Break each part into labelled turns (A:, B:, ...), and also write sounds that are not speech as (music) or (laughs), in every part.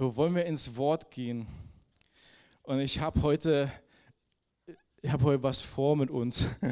A: So wollen wir ins Wort gehen. Und ich habe heute, ich heute was vor mit uns. (laughs)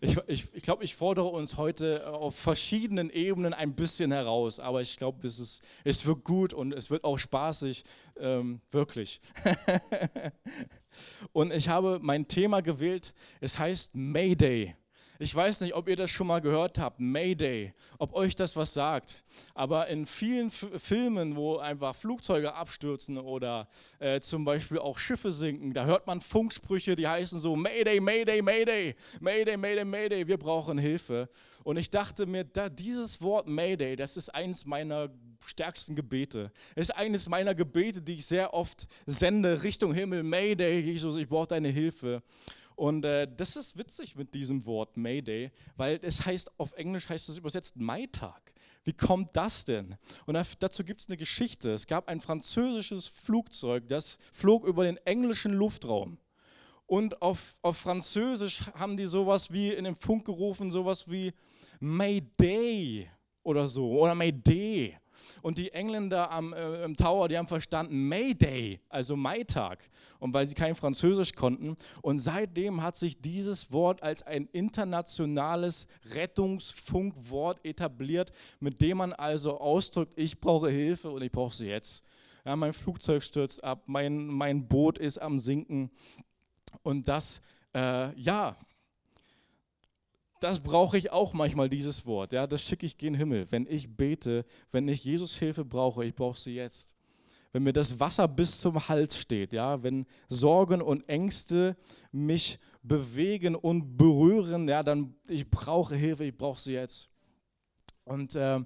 A: Ich, ich, ich glaube, ich fordere uns heute auf verschiedenen Ebenen ein bisschen heraus, aber ich glaube, es, ist, es wird gut und es wird auch spaßig, ähm, wirklich. (laughs) und ich habe mein Thema gewählt, es heißt Mayday. Ich weiß nicht, ob ihr das schon mal gehört habt, Mayday, ob euch das was sagt. Aber in vielen F Filmen, wo einfach Flugzeuge abstürzen oder äh, zum Beispiel auch Schiffe sinken, da hört man Funksprüche, die heißen so Mayday, Mayday, Mayday, Mayday, Mayday, Mayday, wir brauchen Hilfe. Und ich dachte mir, da, dieses Wort Mayday, das ist eines meiner stärksten Gebete. Es ist eines meiner Gebete, die ich sehr oft sende Richtung Himmel. Mayday, Jesus, ich brauche deine Hilfe. Und äh, das ist witzig mit diesem Wort Mayday, weil es heißt, auf Englisch heißt es übersetzt Maitag. Wie kommt das denn? Und dazu gibt es eine Geschichte. Es gab ein französisches Flugzeug, das flog über den englischen Luftraum. Und auf, auf Französisch haben die sowas wie in den Funk gerufen, sowas wie Mayday oder so oder Mayday. Und die Engländer am, äh, im Tower, die haben verstanden Mayday, also Maitag. Und weil sie kein Französisch konnten. Und seitdem hat sich dieses Wort als ein internationales Rettungsfunkwort etabliert, mit dem man also ausdrückt, ich brauche Hilfe und ich brauche sie jetzt. Ja, mein Flugzeug stürzt ab, mein, mein Boot ist am Sinken. Und das, äh, ja, das brauche ich auch manchmal, dieses Wort. Ja, das schicke ich gen Himmel. Wenn ich bete, wenn ich Jesus Hilfe brauche, ich brauche sie jetzt. Wenn mir das Wasser bis zum Hals steht, ja, wenn Sorgen und Ängste mich bewegen und berühren, ja, dann ich brauche Hilfe, ich brauche sie jetzt. Und äh,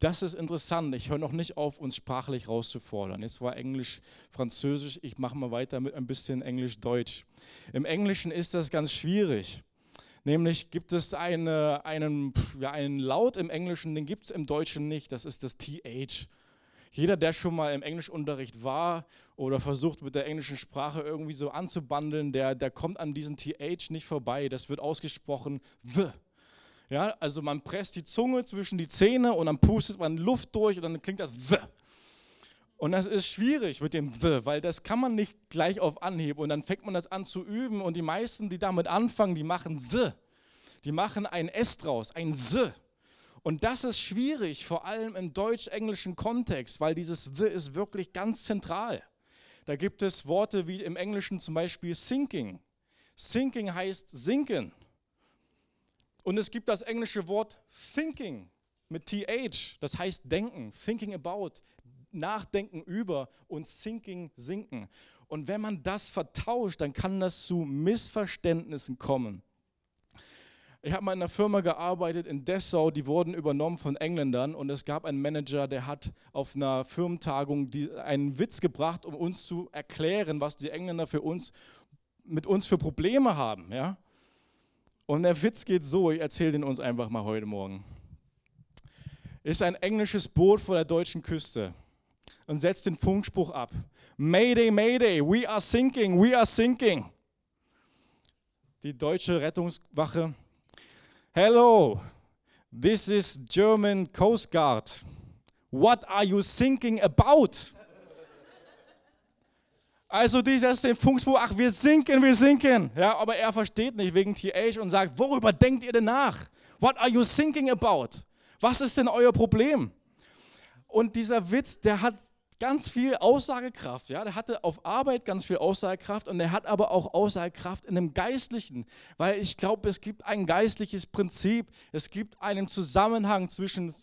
A: das ist interessant. Ich höre noch nicht auf, uns sprachlich rauszufordern. Jetzt war Englisch, Französisch. Ich mache mal weiter mit ein bisschen Englisch-Deutsch. Im Englischen ist das ganz schwierig. Nämlich gibt es eine, einen, ja, einen Laut im Englischen, den gibt es im Deutschen nicht, das ist das TH. Jeder, der schon mal im Englischunterricht war oder versucht mit der englischen Sprache irgendwie so anzubandeln, der, der kommt an diesen TH nicht vorbei. Das wird ausgesprochen the. Ja, also man presst die Zunge zwischen die Zähne und dann pustet man Luft durch und dann klingt das the. Und das ist schwierig mit dem The, weil das kann man nicht gleich auf Anhieb. Und dann fängt man das an zu üben und die meisten, die damit anfangen, die machen The. Die machen ein S draus, ein The. Und das ist schwierig, vor allem im deutsch-englischen Kontext, weil dieses The ist wirklich ganz zentral. Da gibt es Worte wie im Englischen zum Beispiel sinking. Sinking heißt sinken. Und es gibt das englische Wort thinking mit TH, das heißt denken, thinking about, nachdenken über und sinking, sinken. Und wenn man das vertauscht, dann kann das zu Missverständnissen kommen. Ich habe mal in einer Firma gearbeitet in Dessau, die wurden übernommen von Engländern und es gab einen Manager, der hat auf einer Firmentagung einen Witz gebracht, um uns zu erklären, was die Engländer für uns, mit uns für Probleme haben. Ja? Und der Witz geht so, ich erzähle den uns einfach mal heute Morgen. Ist ein englisches Boot vor der deutschen Küste und setzt den Funkspruch ab. Mayday, Mayday, we are sinking, we are sinking. Die deutsche Rettungswache. Hello, this is German Coast Guard. What are you thinking about? Also die setzt den Funkspruch, ach wir sinken, wir sinken. Ja, aber er versteht nicht wegen TH und sagt, worüber denkt ihr denn nach? What are you thinking about? Was ist denn euer Problem? Und dieser Witz, der hat ganz viel Aussagekraft. Ja? Der hatte auf Arbeit ganz viel Aussagekraft und er hat aber auch Aussagekraft in dem Geistlichen, weil ich glaube, es gibt ein geistliches Prinzip, es gibt einen Zusammenhang zwischen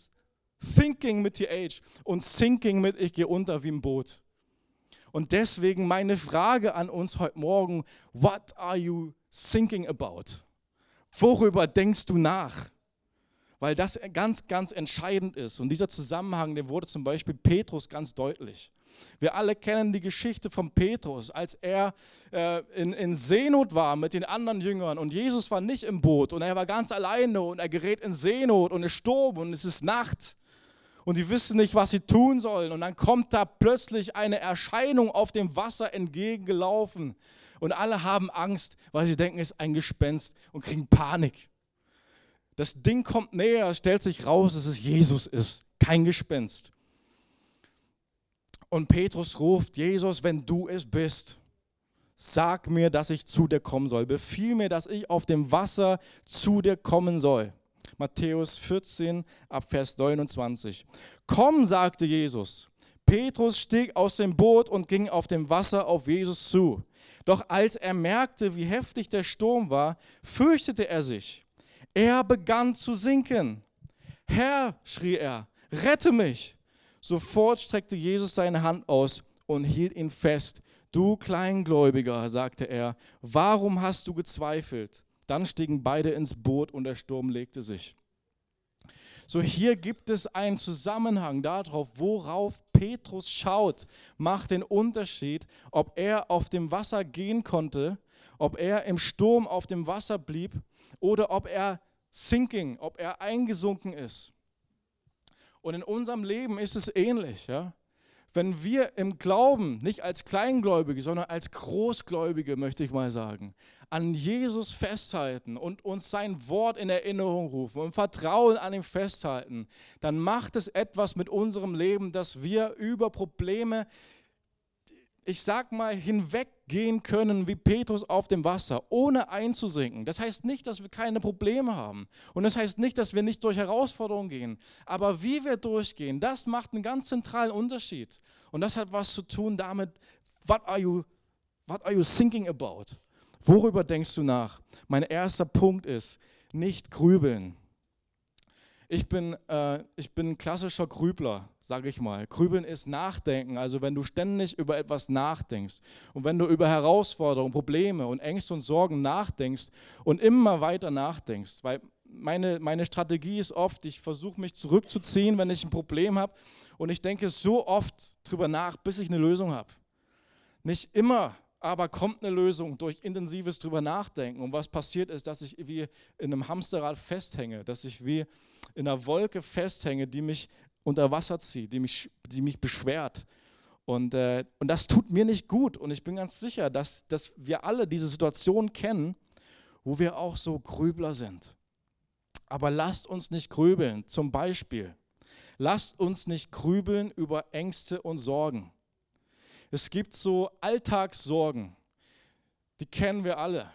A: Thinking mit TH und Sinking mit Ich gehe unter wie ein Boot. Und deswegen meine Frage an uns heute Morgen, what are you thinking about? Worüber denkst du nach? Weil das ganz, ganz entscheidend ist. Und dieser Zusammenhang, der wurde zum Beispiel Petrus ganz deutlich. Wir alle kennen die Geschichte von Petrus, als er äh, in, in Seenot war mit den anderen Jüngern und Jesus war nicht im Boot und er war ganz alleine und er gerät in Seenot und es Sturm und es ist Nacht und die wissen nicht, was sie tun sollen. Und dann kommt da plötzlich eine Erscheinung auf dem Wasser entgegengelaufen und alle haben Angst, weil sie denken, es ist ein Gespenst und kriegen Panik. Das Ding kommt näher, stellt sich raus, dass es Jesus ist, kein Gespenst. Und Petrus ruft, Jesus, wenn du es bist, sag mir, dass ich zu dir kommen soll. Befiehl mir, dass ich auf dem Wasser zu dir kommen soll. Matthäus 14 ab Vers 29. Komm, sagte Jesus. Petrus stieg aus dem Boot und ging auf dem Wasser auf Jesus zu. Doch als er merkte, wie heftig der Sturm war, fürchtete er sich. Er begann zu sinken. Herr, schrie er, rette mich. Sofort streckte Jesus seine Hand aus und hielt ihn fest. Du Kleingläubiger, sagte er, warum hast du gezweifelt? Dann stiegen beide ins Boot und der Sturm legte sich. So hier gibt es einen Zusammenhang darauf, worauf Petrus schaut, macht den Unterschied, ob er auf dem Wasser gehen konnte, ob er im Sturm auf dem Wasser blieb oder ob er sinking, ob er eingesunken ist. Und in unserem Leben ist es ähnlich. Ja? Wenn wir im Glauben, nicht als Kleingläubige, sondern als Großgläubige, möchte ich mal sagen, an Jesus festhalten und uns sein Wort in Erinnerung rufen und Vertrauen an ihm festhalten, dann macht es etwas mit unserem Leben, dass wir über Probleme ich sag mal, hinweggehen können wie Petrus auf dem Wasser, ohne einzusinken. Das heißt nicht, dass wir keine Probleme haben. Und das heißt nicht, dass wir nicht durch Herausforderungen gehen. Aber wie wir durchgehen, das macht einen ganz zentralen Unterschied. Und das hat was zu tun damit, what are you, what are you thinking about? Worüber denkst du nach? Mein erster Punkt ist, nicht grübeln. Ich bin, äh, ich bin ein klassischer Grübler sage ich mal. Grübeln ist Nachdenken. Also wenn du ständig über etwas nachdenkst und wenn du über Herausforderungen, Probleme und Ängste und Sorgen nachdenkst und immer weiter nachdenkst, weil meine, meine Strategie ist oft, ich versuche mich zurückzuziehen, wenn ich ein Problem habe und ich denke so oft drüber nach, bis ich eine Lösung habe. Nicht immer, aber kommt eine Lösung durch intensives drüber nachdenken. Und was passiert ist, dass ich wie in einem Hamsterrad festhänge, dass ich wie in einer Wolke festhänge, die mich unter Wasser zieht, die mich, die mich beschwert. Und, äh, und das tut mir nicht gut. Und ich bin ganz sicher, dass, dass wir alle diese Situation kennen, wo wir auch so Grübler sind. Aber lasst uns nicht grübeln. Zum Beispiel, lasst uns nicht grübeln über Ängste und Sorgen. Es gibt so Alltagssorgen, die kennen wir alle.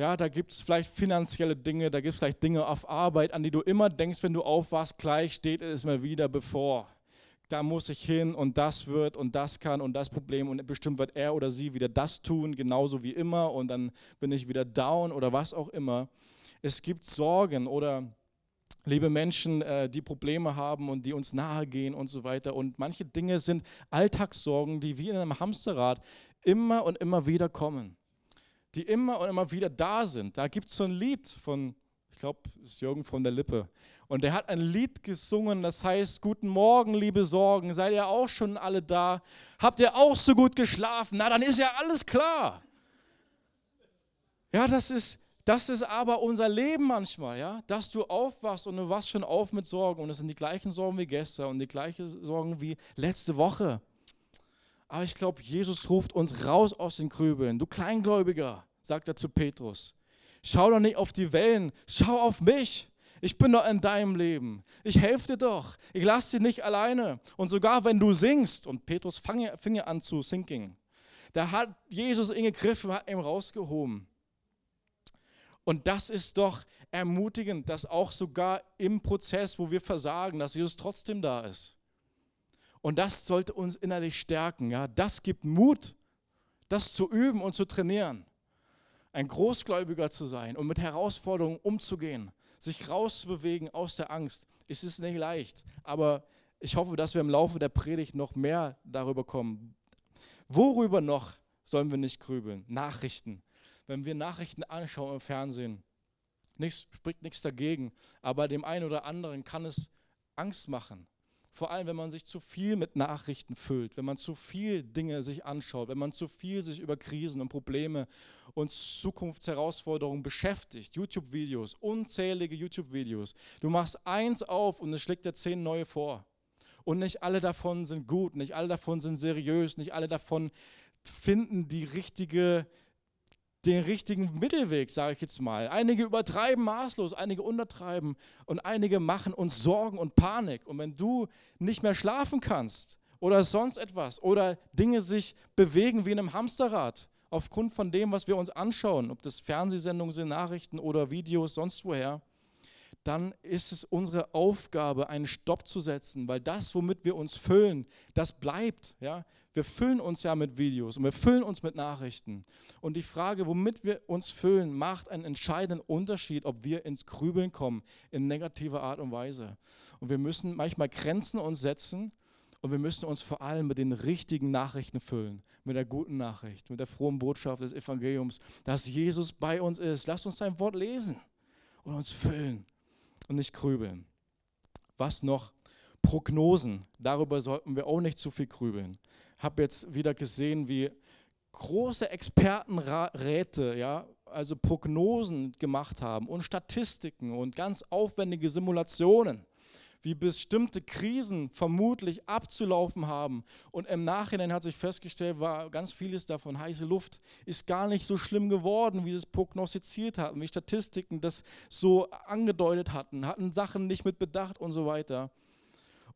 A: Ja, da gibt es vielleicht finanzielle Dinge, da gibt es vielleicht Dinge auf Arbeit, an die du immer denkst, wenn du aufwachst, gleich steht es mir wieder bevor. Da muss ich hin und das wird und das kann und das Problem und bestimmt wird er oder sie wieder das tun, genauso wie immer und dann bin ich wieder down oder was auch immer. Es gibt Sorgen oder liebe Menschen, äh, die Probleme haben und die uns nahe gehen und so weiter. Und manche Dinge sind Alltagssorgen, die wie in einem Hamsterrad immer und immer wieder kommen die immer und immer wieder da sind. Da gibt es so ein Lied von, ich glaube, ist Jürgen von der Lippe. Und der hat ein Lied gesungen, das heißt, Guten Morgen, liebe Sorgen, seid ihr auch schon alle da? Habt ihr auch so gut geschlafen? Na, dann ist ja alles klar. Ja, das ist, das ist aber unser Leben manchmal, ja, dass du aufwachst und du wachst schon auf mit Sorgen und es sind die gleichen Sorgen wie gestern und die gleichen Sorgen wie letzte Woche. Aber ich glaube, Jesus ruft uns raus aus den Grübeln. Du Kleingläubiger, sagt er zu Petrus. Schau doch nicht auf die Wellen, schau auf mich. Ich bin doch in deinem Leben. Ich helfe dir doch. Ich lasse dich nicht alleine. Und sogar wenn du singst, und Petrus fing an zu sinking, da hat Jesus ihn gegriffen, hat ihn rausgehoben. Und das ist doch ermutigend, dass auch sogar im Prozess, wo wir versagen, dass Jesus trotzdem da ist. Und das sollte uns innerlich stärken. Ja? Das gibt Mut, das zu üben und zu trainieren. Ein Großgläubiger zu sein und mit Herausforderungen umzugehen, sich rauszubewegen aus der Angst. Es ist nicht leicht, aber ich hoffe, dass wir im Laufe der Predigt noch mehr darüber kommen. Worüber noch sollen wir nicht grübeln? Nachrichten. Wenn wir Nachrichten anschauen im Fernsehen, nichts, spricht nichts dagegen, aber dem einen oder anderen kann es Angst machen. Vor allem, wenn man sich zu viel mit Nachrichten füllt, wenn man zu viel Dinge sich anschaut, wenn man zu viel sich über Krisen und Probleme und Zukunftsherausforderungen beschäftigt. YouTube-Videos, unzählige YouTube-Videos. Du machst eins auf und es schlägt dir zehn neue vor. Und nicht alle davon sind gut, nicht alle davon sind seriös, nicht alle davon finden die richtige den richtigen Mittelweg, sage ich jetzt mal. Einige übertreiben maßlos, einige untertreiben und einige machen uns Sorgen und Panik. Und wenn du nicht mehr schlafen kannst oder sonst etwas oder Dinge sich bewegen wie in einem Hamsterrad aufgrund von dem, was wir uns anschauen, ob das Fernsehsendungen sind, Nachrichten oder Videos, sonst woher, dann ist es unsere Aufgabe, einen Stopp zu setzen, weil das, womit wir uns füllen, das bleibt. Ja? Wir füllen uns ja mit Videos und wir füllen uns mit Nachrichten. Und die Frage, womit wir uns füllen, macht einen entscheidenden Unterschied, ob wir ins Grübeln kommen, in negativer Art und Weise. Und wir müssen manchmal Grenzen uns setzen und wir müssen uns vor allem mit den richtigen Nachrichten füllen, mit der guten Nachricht, mit der frohen Botschaft des Evangeliums, dass Jesus bei uns ist. Lass uns sein Wort lesen und uns füllen und nicht grübeln. Was noch? Prognosen. Darüber sollten wir auch nicht zu viel grübeln. Ich habe jetzt wieder gesehen, wie große Expertenräte, ja, also Prognosen gemacht haben und Statistiken und ganz aufwendige Simulationen wie bestimmte Krisen vermutlich abzulaufen haben. Und im Nachhinein hat sich festgestellt, war ganz vieles davon heiße Luft, ist gar nicht so schlimm geworden, wie sie es prognostiziert hatten, wie Statistiken das so angedeutet hatten, hatten Sachen nicht mit bedacht und so weiter.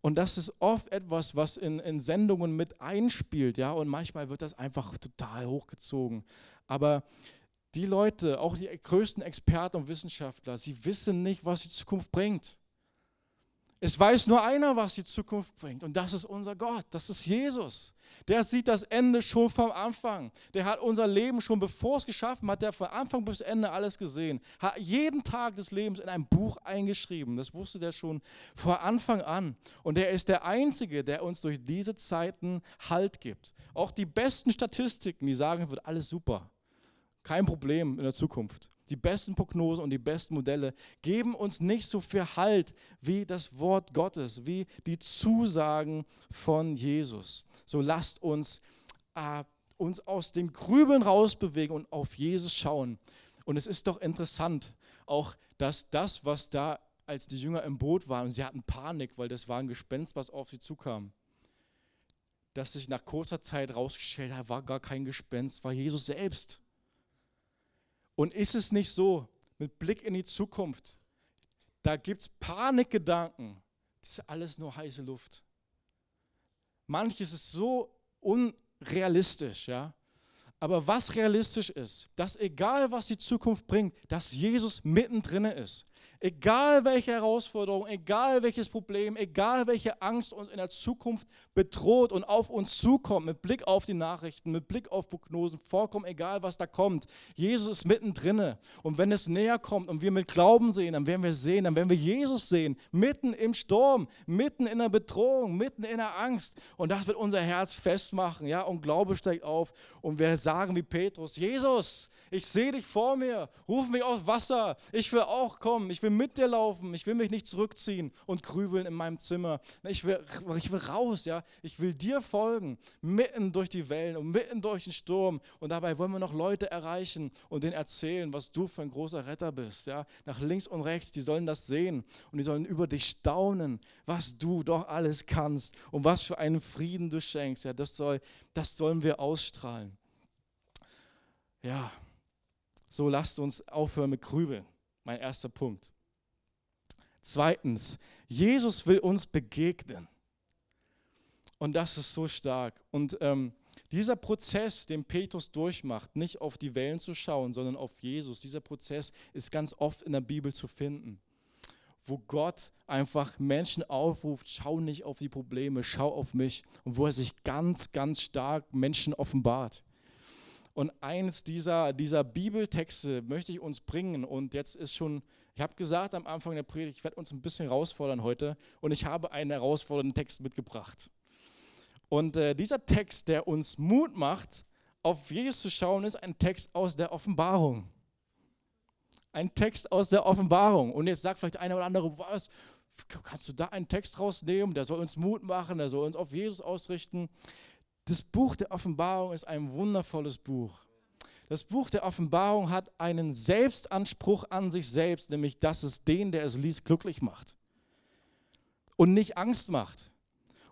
A: Und das ist oft etwas, was in, in Sendungen mit einspielt, ja, und manchmal wird das einfach total hochgezogen. Aber die Leute, auch die größten Experten und Wissenschaftler, sie wissen nicht, was die Zukunft bringt. Es weiß nur einer, was die Zukunft bringt. Und das ist unser Gott. Das ist Jesus. Der sieht das Ende schon vom Anfang. Der hat unser Leben schon, bevor es geschaffen hat, der von Anfang bis Ende alles gesehen. Hat jeden Tag des Lebens in ein Buch eingeschrieben. Das wusste der schon vor Anfang an. Und er ist der Einzige, der uns durch diese Zeiten Halt gibt. Auch die besten Statistiken, die sagen, wird alles super. Kein Problem in der Zukunft die besten Prognosen und die besten Modelle geben uns nicht so viel Halt wie das Wort Gottes, wie die Zusagen von Jesus. So lasst uns äh, uns aus dem Grübeln rausbewegen und auf Jesus schauen. Und es ist doch interessant, auch dass das, was da als die Jünger im Boot waren, und sie hatten Panik, weil das war ein Gespenst, was auf sie zukam, dass sich nach kurzer Zeit rausgestellt hat, war gar kein Gespenst, war Jesus selbst. Und ist es nicht so, mit Blick in die Zukunft, da gibt es Panikgedanken, das ist alles nur heiße Luft. Manches ist so unrealistisch, ja. Aber was realistisch ist, dass egal was die Zukunft bringt, dass Jesus mittendrin ist. Egal welche Herausforderung, egal welches Problem, egal welche Angst uns in der Zukunft bedroht und auf uns zukommt, mit Blick auf die Nachrichten, mit Blick auf Prognosen, vollkommen egal, was da kommt. Jesus ist mittendrin. Und wenn es näher kommt und wir mit Glauben sehen, dann werden wir sehen, dann werden wir Jesus sehen, mitten im Sturm, mitten in der Bedrohung, mitten in der Angst. Und das wird unser Herz festmachen, ja, und Glaube steigt auf. Und wir sagen wie Petrus, Jesus, ich sehe dich vor mir, ruf mich aufs Wasser, ich will auch kommen, ich will mit dir laufen, ich will mich nicht zurückziehen und grübeln in meinem Zimmer. Ich will, ich will raus, ja, ich will dir folgen, mitten durch die Wellen und mitten durch den Sturm. Und dabei wollen wir noch Leute erreichen und denen erzählen, was du für ein großer Retter bist, ja, nach links und rechts, die sollen das sehen und die sollen über dich staunen, was du doch alles kannst und was für einen Frieden du schenkst, ja, das soll, das sollen wir ausstrahlen. Ja, so lasst uns aufhören mit Grübeln. Mein erster Punkt. Zweitens, Jesus will uns begegnen. Und das ist so stark. Und ähm, dieser Prozess, den Petrus durchmacht, nicht auf die Wellen zu schauen, sondern auf Jesus, dieser Prozess ist ganz oft in der Bibel zu finden, wo Gott einfach Menschen aufruft, schau nicht auf die Probleme, schau auf mich und wo er sich ganz, ganz stark Menschen offenbart. Und eins dieser, dieser Bibeltexte möchte ich uns bringen. Und jetzt ist schon, ich habe gesagt am Anfang der Predigt, ich werde uns ein bisschen herausfordern heute. Und ich habe einen herausfordernden Text mitgebracht. Und äh, dieser Text, der uns Mut macht, auf Jesus zu schauen, ist ein Text aus der Offenbarung. Ein Text aus der Offenbarung. Und jetzt sagt vielleicht einer oder andere, was, kannst du da einen Text rausnehmen? Der soll uns Mut machen, der soll uns auf Jesus ausrichten. Das Buch der Offenbarung ist ein wundervolles Buch. Das Buch der Offenbarung hat einen Selbstanspruch an sich selbst, nämlich dass es den, der es liest, glücklich macht und nicht Angst macht.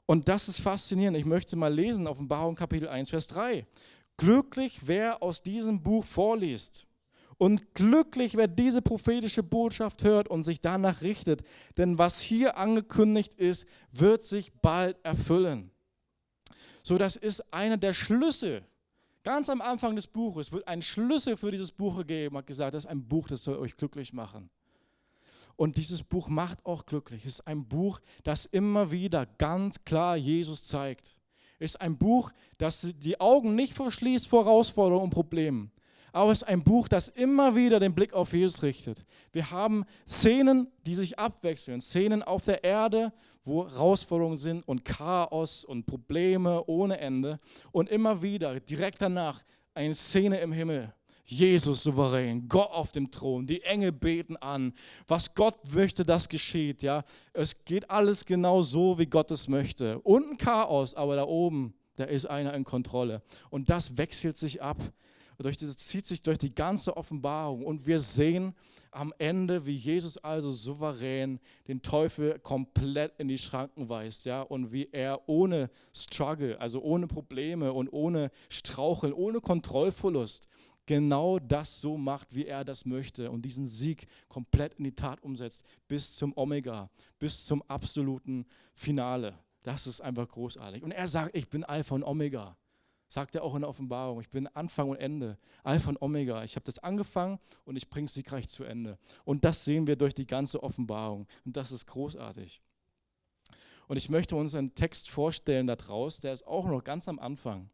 A: Und das ist faszinierend. Ich möchte mal lesen, Offenbarung Kapitel 1, Vers 3. Glücklich, wer aus diesem Buch vorliest. Und glücklich, wer diese prophetische Botschaft hört und sich danach richtet. Denn was hier angekündigt ist, wird sich bald erfüllen. So, das ist einer der Schlüssel. Ganz am Anfang des Buches wird ein Schlüssel für dieses Buch gegeben, hat gesagt, das ist ein Buch, das soll euch glücklich machen. Und dieses Buch macht auch glücklich. Es ist ein Buch, das immer wieder ganz klar Jesus zeigt. Es ist ein Buch, das die Augen nicht verschließt vor Herausforderungen und Problemen. Aber es ist ein Buch, das immer wieder den Blick auf Jesus richtet. Wir haben Szenen, die sich abwechseln. Szenen auf der Erde, wo Herausforderungen sind und Chaos und Probleme ohne Ende. Und immer wieder, direkt danach, eine Szene im Himmel Jesus souverän, Gott auf dem Thron, die Engel beten an. Was Gott möchte, das geschieht. Ja, es geht alles genau so, wie Gott es möchte. Unten Chaos, aber da oben, da ist einer in Kontrolle. Und das wechselt sich ab. Das zieht sich durch die ganze Offenbarung. Und wir sehen am Ende, wie Jesus also souverän den Teufel komplett in die Schranken weist. Ja? Und wie er ohne Struggle, also ohne Probleme und ohne Straucheln, ohne Kontrollverlust, genau das so macht, wie er das möchte und diesen Sieg komplett in die Tat umsetzt, bis zum Omega, bis zum absoluten Finale. Das ist einfach großartig. Und er sagt, ich bin Alpha und Omega. Sagt er auch in der Offenbarung. Ich bin Anfang und Ende. Alpha und Omega. Ich habe das angefangen und ich bringe es siegreich zu Ende. Und das sehen wir durch die ganze Offenbarung. Und das ist großartig. Und ich möchte uns einen Text vorstellen daraus, der ist auch noch ganz am Anfang.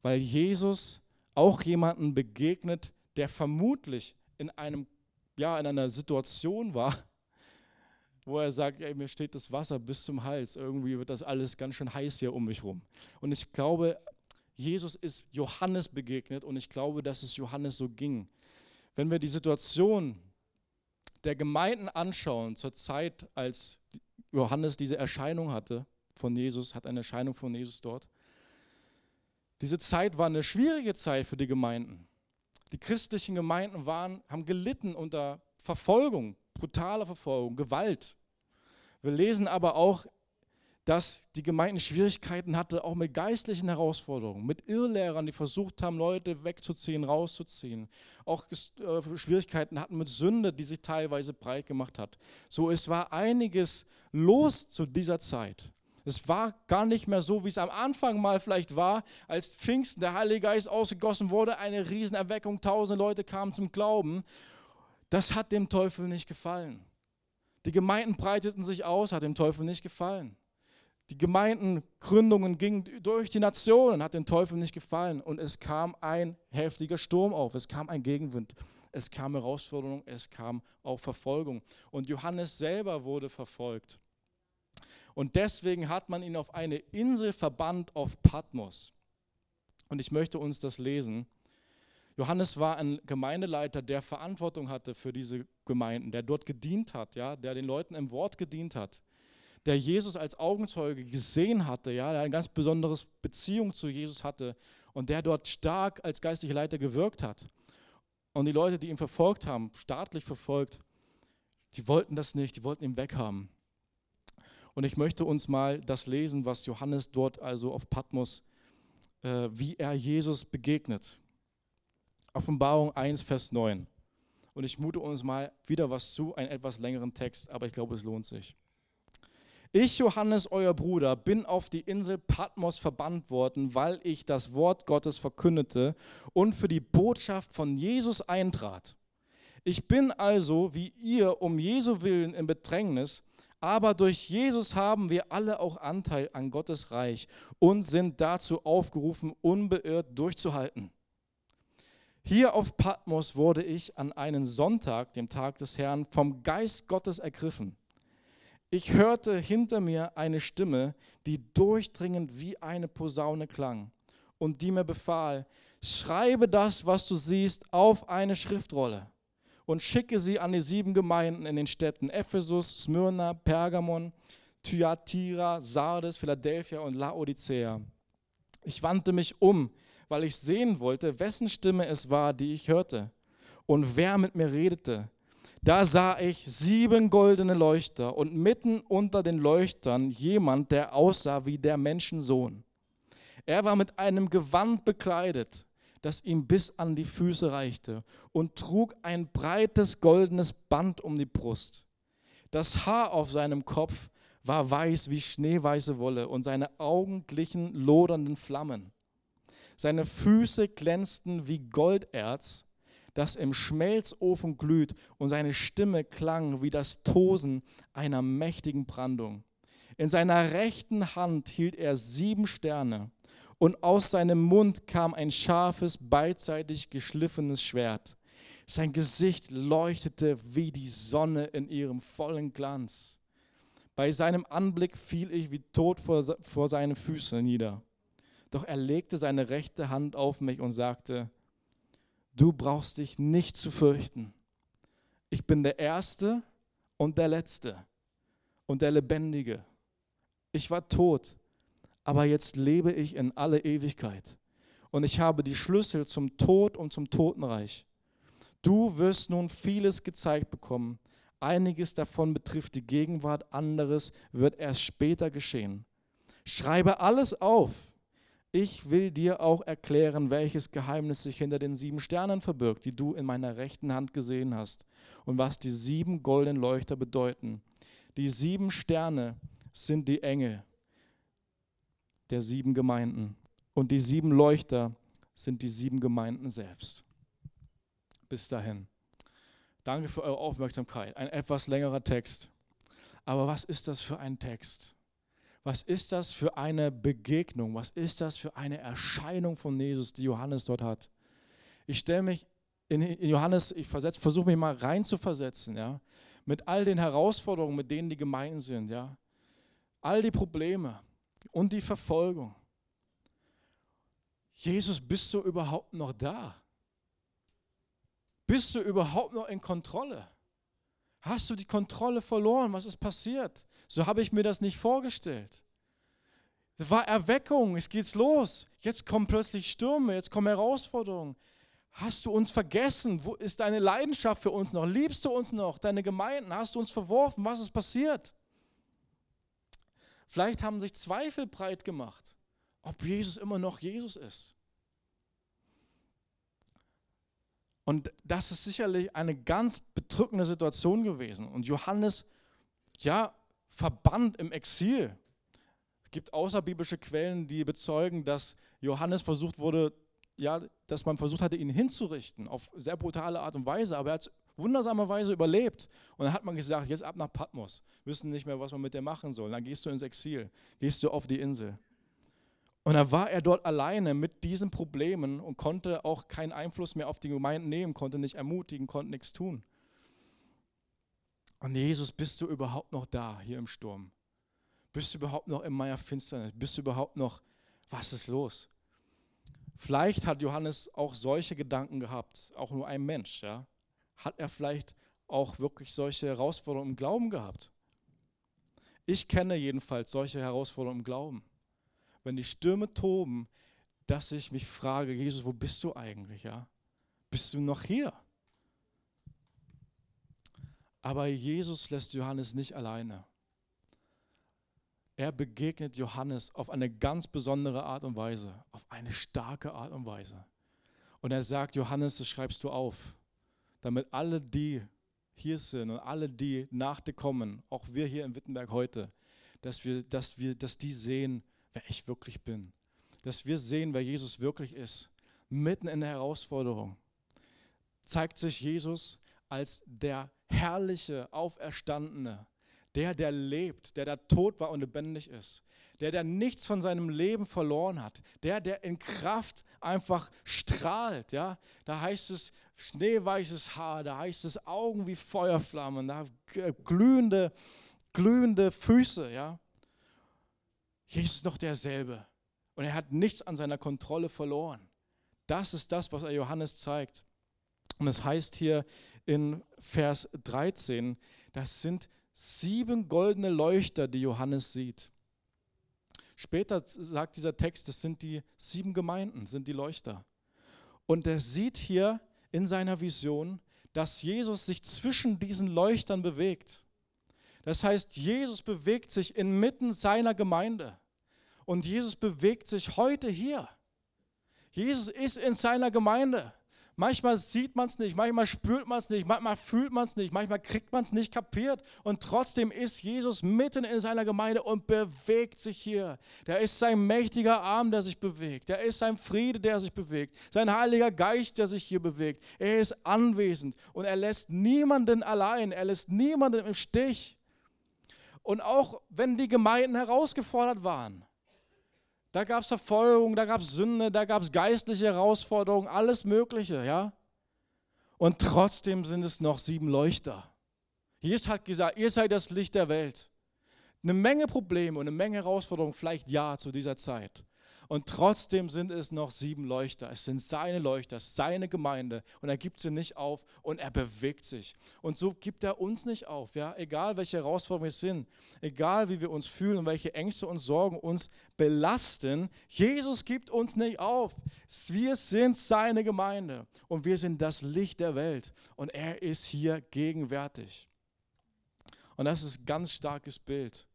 A: Weil Jesus auch jemanden begegnet, der vermutlich in einem ja, in einer Situation war, wo er sagt, ey, mir steht das Wasser bis zum Hals, irgendwie wird das alles ganz schön heiß hier um mich rum. Und ich glaube, Jesus ist Johannes begegnet und ich glaube, dass es Johannes so ging. Wenn wir die Situation der Gemeinden anschauen, zur Zeit, als Johannes diese Erscheinung hatte von Jesus, hat eine Erscheinung von Jesus dort, diese Zeit war eine schwierige Zeit für die Gemeinden. Die christlichen Gemeinden waren, haben gelitten unter Verfolgung, brutaler Verfolgung, Gewalt. Wir lesen aber auch, dass die Gemeinden Schwierigkeiten hatte, auch mit geistlichen Herausforderungen, mit Irrlehrern, die versucht haben, Leute wegzuziehen, rauszuziehen. Auch äh, Schwierigkeiten hatten mit Sünde, die sich teilweise breit gemacht hat. So, es war einiges los zu dieser Zeit. Es war gar nicht mehr so, wie es am Anfang mal vielleicht war, als Pfingsten der Heilige Geist ausgegossen wurde, eine Riesenerweckung, tausend Leute kamen zum Glauben. Das hat dem Teufel nicht gefallen. Die Gemeinden breiteten sich aus, hat dem Teufel nicht gefallen. Die Gemeindengründungen gingen durch die Nationen, hat dem Teufel nicht gefallen. Und es kam ein heftiger Sturm auf, es kam ein Gegenwind, es kam Herausforderung, es kam auch Verfolgung. Und Johannes selber wurde verfolgt. Und deswegen hat man ihn auf eine Insel verbannt auf Patmos. Und ich möchte uns das lesen. Johannes war ein Gemeindeleiter, der Verantwortung hatte für diese Gemeinden, der dort gedient hat, ja, der den Leuten im Wort gedient hat, der Jesus als Augenzeuge gesehen hatte, ja, der eine ganz besondere Beziehung zu Jesus hatte und der dort stark als geistlicher Leiter gewirkt hat. Und die Leute, die ihn verfolgt haben, staatlich verfolgt, die wollten das nicht, die wollten ihn weghaben. Und ich möchte uns mal das lesen, was Johannes dort also auf Patmos, äh, wie er Jesus begegnet. Offenbarung 1, Vers 9. Und ich mute uns mal wieder was zu, einen etwas längeren Text, aber ich glaube, es lohnt sich. Ich, Johannes, euer Bruder, bin auf die Insel Patmos verbannt worden, weil ich das Wort Gottes verkündete und für die Botschaft von Jesus eintrat. Ich bin also, wie ihr, um Jesu willen in Bedrängnis, aber durch Jesus haben wir alle auch Anteil an Gottes Reich und sind dazu aufgerufen, unbeirrt durchzuhalten. Hier auf Patmos wurde ich an einem Sonntag, dem Tag des Herrn, vom Geist Gottes ergriffen. Ich hörte hinter mir eine Stimme, die durchdringend wie eine Posaune klang und die mir befahl, schreibe das, was du siehst, auf eine Schriftrolle und schicke sie an die sieben Gemeinden in den Städten Ephesus, Smyrna, Pergamon, Thyatira, Sardes, Philadelphia und Laodicea. Ich wandte mich um, weil ich sehen wollte, wessen Stimme es war, die ich hörte und wer mit mir redete. Da sah ich sieben goldene Leuchter und mitten unter den Leuchtern jemand, der aussah wie der Menschensohn. Er war mit einem Gewand bekleidet das ihm bis an die Füße reichte und trug ein breites goldenes Band um die Brust. Das Haar auf seinem Kopf war weiß wie schneeweiße Wolle und seine Augen glichen lodernden Flammen. Seine Füße glänzten wie Golderz, das im Schmelzofen glüht, und seine Stimme klang wie das Tosen einer mächtigen Brandung. In seiner rechten Hand hielt er sieben Sterne, und aus seinem Mund kam ein scharfes, beidseitig geschliffenes Schwert. Sein Gesicht leuchtete wie die Sonne in ihrem vollen Glanz. Bei seinem Anblick fiel ich wie tot vor, vor seine Füße nieder. Doch er legte seine rechte Hand auf mich und sagte, du brauchst dich nicht zu fürchten. Ich bin der Erste und der Letzte und der Lebendige. Ich war tot, aber jetzt lebe ich in alle Ewigkeit. Und ich habe die Schlüssel zum Tod und zum Totenreich. Du wirst nun vieles gezeigt bekommen. Einiges davon betrifft die Gegenwart, anderes wird erst später geschehen. Schreibe alles auf. Ich will dir auch erklären, welches Geheimnis sich hinter den sieben Sternen verbirgt, die du in meiner rechten Hand gesehen hast, und was die sieben goldenen Leuchter bedeuten. Die sieben Sterne sind die Engel der sieben Gemeinden, und die sieben Leuchter sind die sieben Gemeinden selbst bis dahin. Danke für eure Aufmerksamkeit. Ein etwas längerer Text. Aber was ist das für ein Text? Was ist das für eine Begegnung? Was ist das für eine Erscheinung von Jesus, die Johannes dort hat? Ich stelle mich in Johannes, ich versuche mich mal rein zu versetzen, ja, mit all den Herausforderungen, mit denen die Gemeinden sind, ja, all die Probleme und die Verfolgung. Jesus, bist du überhaupt noch da? Bist du überhaupt noch in Kontrolle? Hast du die Kontrolle verloren? Was ist passiert? So habe ich mir das nicht vorgestellt. Es war Erweckung, es geht's los. Jetzt kommen plötzlich Stürme, jetzt kommen Herausforderungen. Hast du uns vergessen? Wo ist deine Leidenschaft für uns noch? Liebst du uns noch? Deine Gemeinden? Hast du uns verworfen? Was ist passiert? Vielleicht haben sich Zweifel breit gemacht, ob Jesus immer noch Jesus ist. Und das ist sicherlich eine ganz bedrückende Situation gewesen. Und Johannes, ja, verbannt im Exil. Es gibt außerbiblische Quellen, die bezeugen, dass Johannes versucht wurde, ja, dass man versucht hatte, ihn hinzurichten, auf sehr brutale Art und Weise, aber er hat wundersamerweise überlebt. Und dann hat man gesagt, jetzt ab nach Patmos, wissen nicht mehr, was man mit dir machen soll. Dann gehst du ins Exil, gehst du auf die Insel. Und da war er dort alleine mit diesen Problemen und konnte auch keinen Einfluss mehr auf die Gemeinden nehmen, konnte nicht ermutigen, konnte nichts tun. Und Jesus, bist du überhaupt noch da hier im Sturm? Bist du überhaupt noch in meiner Finsternis? Bist du überhaupt noch, was ist los? Vielleicht hat Johannes auch solche Gedanken gehabt, auch nur ein Mensch, ja? Hat er vielleicht auch wirklich solche Herausforderungen im Glauben gehabt? Ich kenne jedenfalls solche Herausforderungen im Glauben wenn die Stürme toben, dass ich mich frage, Jesus, wo bist du eigentlich? Ja? Bist du noch hier? Aber Jesus lässt Johannes nicht alleine. Er begegnet Johannes auf eine ganz besondere Art und Weise, auf eine starke Art und Weise. Und er sagt, Johannes, das schreibst du auf, damit alle, die hier sind und alle, die nach dir kommen, auch wir hier in Wittenberg heute, dass, wir, dass, wir, dass die sehen, wer ich wirklich bin. Dass wir sehen, wer Jesus wirklich ist. Mitten in der Herausforderung zeigt sich Jesus als der herrliche, auferstandene, der, der lebt, der da tot war und lebendig ist, der, der nichts von seinem Leben verloren hat, der, der in Kraft einfach strahlt. Ja? Da heißt es schneeweißes Haar, da heißt es Augen wie Feuerflammen, da glühende, glühende Füße. Ja? Jesus ist noch derselbe. Und er hat nichts an seiner Kontrolle verloren. Das ist das, was er Johannes zeigt. Und es heißt hier in Vers 13, das sind sieben goldene Leuchter, die Johannes sieht. Später sagt dieser Text, das sind die sieben Gemeinden, sind die Leuchter. Und er sieht hier in seiner Vision, dass Jesus sich zwischen diesen Leuchtern bewegt. Das heißt, Jesus bewegt sich inmitten seiner Gemeinde. Und Jesus bewegt sich heute hier. Jesus ist in seiner Gemeinde. Manchmal sieht man es nicht, manchmal spürt man es nicht, manchmal fühlt man es nicht, manchmal kriegt man es nicht kapiert. Und trotzdem ist Jesus mitten in seiner Gemeinde und bewegt sich hier. Der ist sein mächtiger Arm, der sich bewegt. Der ist sein Friede, der sich bewegt. Sein Heiliger Geist, der sich hier bewegt. Er ist anwesend und er lässt niemanden allein. Er lässt niemanden im Stich. Und auch wenn die Gemeinden herausgefordert waren, da gab es Verfolgung, da gab es Sünde, da gab es geistliche Herausforderungen, alles Mögliche, ja. Und trotzdem sind es noch sieben Leuchter. Jesus hat gesagt, ihr seid das Licht der Welt. Eine Menge Probleme und eine Menge Herausforderungen, vielleicht ja zu dieser Zeit. Und trotzdem sind es noch sieben Leuchter. Es sind seine Leuchter, seine Gemeinde. Und er gibt sie nicht auf und er bewegt sich. Und so gibt er uns nicht auf. Ja? Egal welche Herausforderungen es sind, egal wie wir uns fühlen und welche Ängste und Sorgen uns belasten, Jesus gibt uns nicht auf. Wir sind seine Gemeinde und wir sind das Licht der Welt. Und er ist hier gegenwärtig. Und das ist ein ganz starkes Bild.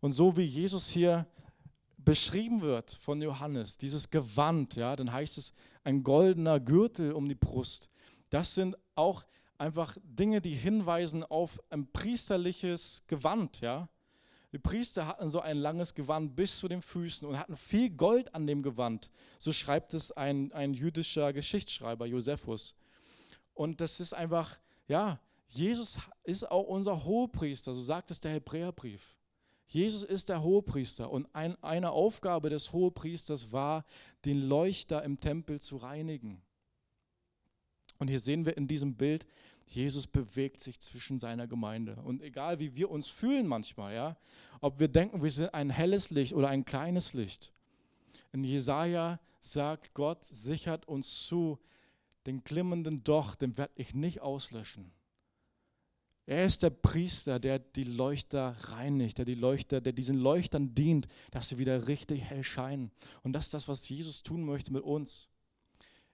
A: Und so wie Jesus hier beschrieben wird von Johannes, dieses Gewand, ja, dann heißt es ein goldener Gürtel um die Brust. Das sind auch einfach Dinge, die hinweisen auf ein priesterliches Gewand, ja. Die Priester hatten so ein langes Gewand bis zu den Füßen und hatten viel Gold an dem Gewand. So schreibt es ein, ein jüdischer Geschichtsschreiber, Josephus. Und das ist einfach, ja, Jesus ist auch unser Hohepriester, so sagt es der Hebräerbrief. Jesus ist der Hohepriester und ein, eine Aufgabe des Hohepriesters war, den Leuchter im Tempel zu reinigen. Und hier sehen wir in diesem Bild, Jesus bewegt sich zwischen seiner Gemeinde. Und egal wie wir uns fühlen manchmal, ja, ob wir denken, wir sind ein helles Licht oder ein kleines Licht. In Jesaja sagt Gott, sichert uns zu, den glimmenden Doch, den werde ich nicht auslöschen. Er ist der Priester, der die Leuchter reinigt, der die Leuchter, der diesen Leuchtern dient, dass sie wieder richtig hell scheinen. Und das ist das, was Jesus tun möchte mit uns.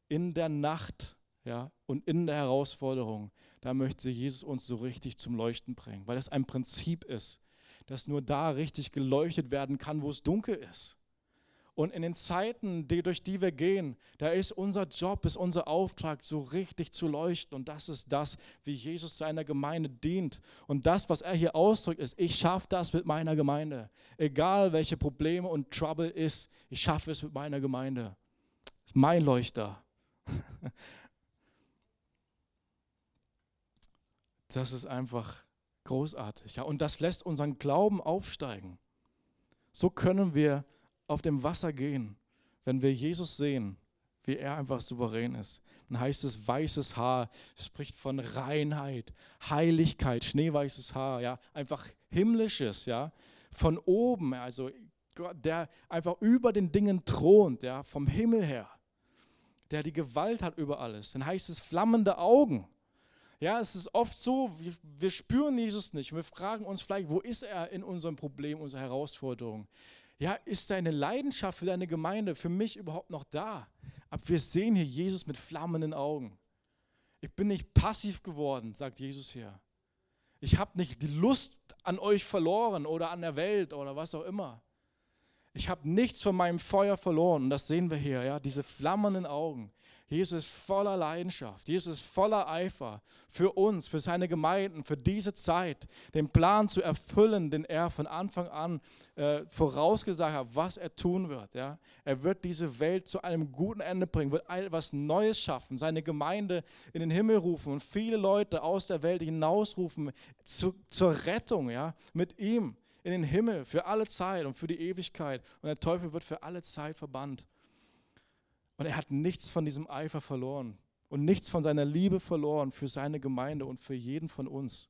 A: In der Nacht ja, und in der Herausforderung, da möchte Jesus uns so richtig zum Leuchten bringen, weil das ein Prinzip ist, dass nur da richtig geleuchtet werden kann, wo es dunkel ist. Und in den Zeiten, die, durch die wir gehen, da ist unser Job, ist unser Auftrag, so richtig zu leuchten. Und das ist das, wie Jesus seiner Gemeinde dient. Und das, was er hier ausdrückt, ist, ich schaffe das mit meiner Gemeinde. Egal welche Probleme und Trouble ist, ich schaffe es mit meiner Gemeinde. Mein Leuchter. (laughs) Das ist einfach großartig. Ja? Und das lässt unseren Glauben aufsteigen. So können wir auf dem Wasser gehen, wenn wir Jesus sehen, wie er einfach souverän ist. Dann heißt es weißes Haar, spricht von Reinheit, Heiligkeit, schneeweißes Haar, ja, einfach himmlisches, ja, von oben, also der einfach über den Dingen thront, ja, vom Himmel her, der die Gewalt hat über alles. Dann heißt es flammende Augen. Ja, es ist oft so, wir, wir spüren Jesus nicht. Wir fragen uns vielleicht, wo ist er in unserem Problem, unserer Herausforderung? Ja, ist deine Leidenschaft für deine Gemeinde für mich überhaupt noch da? Aber wir sehen hier Jesus mit flammenden Augen. Ich bin nicht passiv geworden, sagt Jesus hier. Ich habe nicht die Lust an euch verloren oder an der Welt oder was auch immer. Ich habe nichts von meinem Feuer verloren. Und das sehen wir hier, ja, diese flammenden Augen. Jesus voller Leidenschaft, Jesus voller Eifer für uns, für seine Gemeinden, für diese Zeit, den Plan zu erfüllen, den er von Anfang an äh, vorausgesagt hat, was er tun wird. Ja? Er wird diese Welt zu einem guten Ende bringen, wird etwas Neues schaffen, seine Gemeinde in den Himmel rufen und viele Leute aus der Welt hinausrufen zu, zur Rettung ja? mit ihm in den Himmel für alle Zeit und für die Ewigkeit. Und der Teufel wird für alle Zeit verbannt. Und er hat nichts von diesem Eifer verloren und nichts von seiner Liebe verloren für seine Gemeinde und für jeden von uns.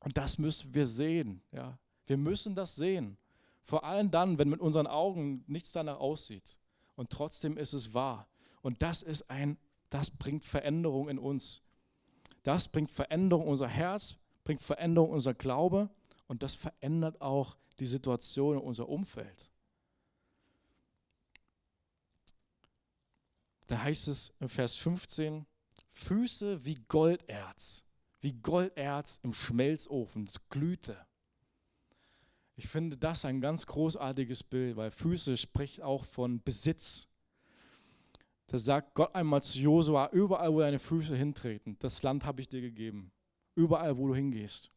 A: Und das müssen wir sehen. Ja? Wir müssen das sehen. Vor allem dann, wenn mit unseren Augen nichts danach aussieht. Und trotzdem ist es wahr. Und das ist ein, das bringt Veränderung in uns. Das bringt Veränderung unser Herz, bringt Veränderung unser Glaube und das verändert auch die Situation in unser Umfeld. Da heißt es im Vers 15, Füße wie Golderz, wie Golderz im Schmelzofen, es glühte. Ich finde das ein ganz großartiges Bild, weil Füße spricht auch von Besitz. Da sagt Gott einmal zu Josua, überall wo deine Füße hintreten, das Land habe ich dir gegeben. Überall wo du hingehst.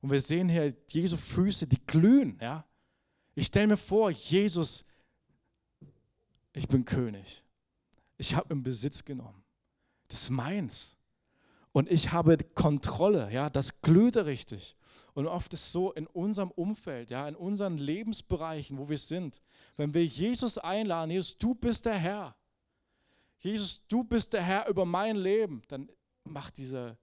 A: Und wir sehen hier Jesu Füße, die glühen. Ja? Ich stelle mir vor, Jesus, ich bin König. Ich habe im Besitz genommen. Das ist meins. Und ich habe Kontrolle, ja, das glühte richtig. Und oft ist so in unserem Umfeld, ja, in unseren Lebensbereichen, wo wir sind, wenn wir Jesus einladen, Jesus, du bist der Herr. Jesus, du bist der Herr über mein Leben, dann macht diese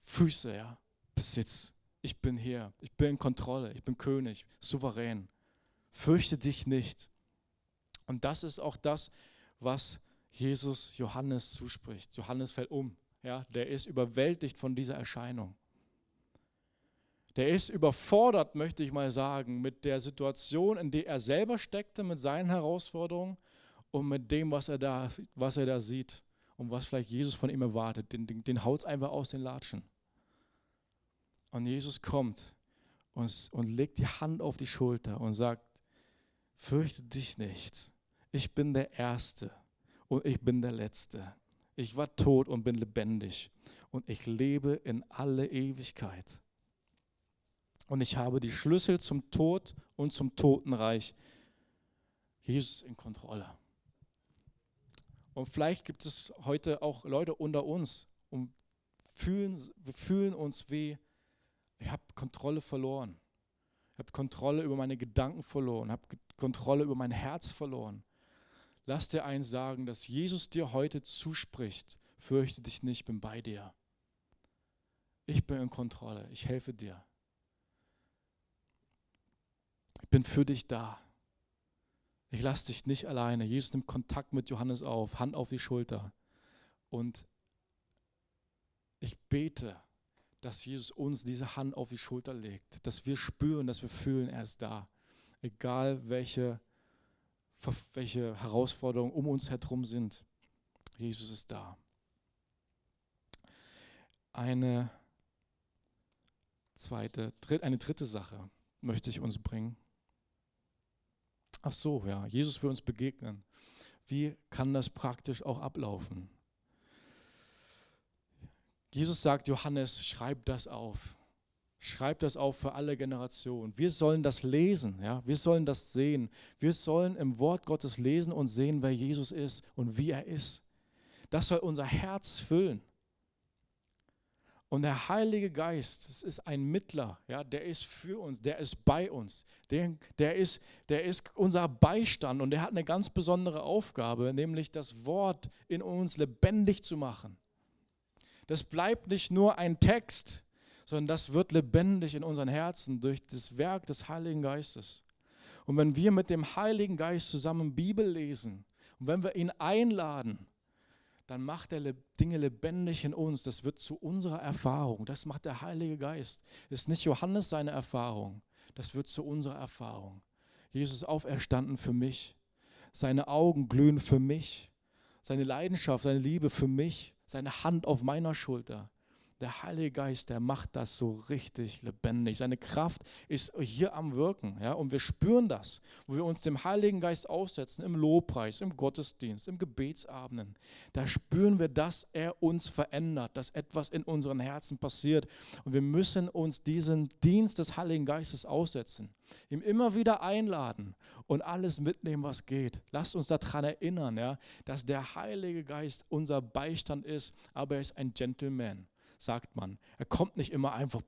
A: Füße, ja, Besitz. Ich bin hier, ich bin in Kontrolle, ich bin König, souverän. Fürchte dich nicht. Und das ist auch das, was Jesus Johannes zuspricht. Johannes fällt um. Ja, der ist überwältigt von dieser Erscheinung. Der ist überfordert, möchte ich mal sagen, mit der Situation, in der er selber steckte, mit seinen Herausforderungen und mit dem, was er da, was er da sieht und was vielleicht Jesus von ihm erwartet. Den, den, den haut es einfach aus den Latschen. Und Jesus kommt und, und legt die Hand auf die Schulter und sagt, fürchte dich nicht. Ich bin der Erste und ich bin der Letzte. Ich war tot und bin lebendig und ich lebe in alle Ewigkeit. Und ich habe die Schlüssel zum Tod und zum Totenreich. Jesus in Kontrolle. Und vielleicht gibt es heute auch Leute unter uns und fühlen, wir fühlen uns wie, ich habe Kontrolle verloren. Ich habe Kontrolle über meine Gedanken verloren, habe Kontrolle über mein Herz verloren. Lass dir eins sagen, dass Jesus dir heute zuspricht. Fürchte dich nicht, bin bei dir. Ich bin in Kontrolle, ich helfe dir. Ich bin für dich da. Ich lasse dich nicht alleine. Jesus nimmt Kontakt mit Johannes auf, Hand auf die Schulter. Und ich bete, dass Jesus uns diese Hand auf die Schulter legt, dass wir spüren, dass wir fühlen, er ist da. Egal welche welche Herausforderungen um uns herum sind. Jesus ist da. Eine zweite, eine dritte Sache möchte ich uns bringen. Ach so, ja, Jesus will uns begegnen. Wie kann das praktisch auch ablaufen? Jesus sagt, Johannes, schreib das auf. Schreib das auf für alle Generationen. Wir sollen das lesen, ja? wir sollen das sehen. Wir sollen im Wort Gottes lesen und sehen, wer Jesus ist und wie er ist. Das soll unser Herz füllen. Und der Heilige Geist, das ist ein Mittler, ja, der ist für uns, der ist bei uns, der, der, ist, der ist unser Beistand und der hat eine ganz besondere Aufgabe, nämlich das Wort in uns lebendig zu machen. Das bleibt nicht nur ein Text, sondern das wird lebendig in unseren Herzen durch das Werk des Heiligen Geistes. Und wenn wir mit dem Heiligen Geist zusammen Bibel lesen und wenn wir ihn einladen, dann macht er Dinge lebendig in uns. Das wird zu unserer Erfahrung. Das macht der Heilige Geist. Das ist nicht Johannes seine Erfahrung. Das wird zu unserer Erfahrung. Jesus ist auferstanden für mich. Seine Augen glühen für mich. Seine Leidenschaft, seine Liebe für mich. Seine Hand auf meiner Schulter der Heilige Geist, der macht das so richtig lebendig. Seine Kraft ist hier am Wirken. Ja? Und wir spüren das, wo wir uns dem Heiligen Geist aussetzen, im Lobpreis, im Gottesdienst, im Gebetsabenden. Da spüren wir, dass er uns verändert, dass etwas in unseren Herzen passiert. Und wir müssen uns diesen Dienst des Heiligen Geistes aussetzen, ihm immer wieder einladen und alles mitnehmen, was geht. Lasst uns daran erinnern, ja, dass der Heilige Geist unser Beistand ist, aber er ist ein Gentleman sagt man. Er kommt nicht immer einfach,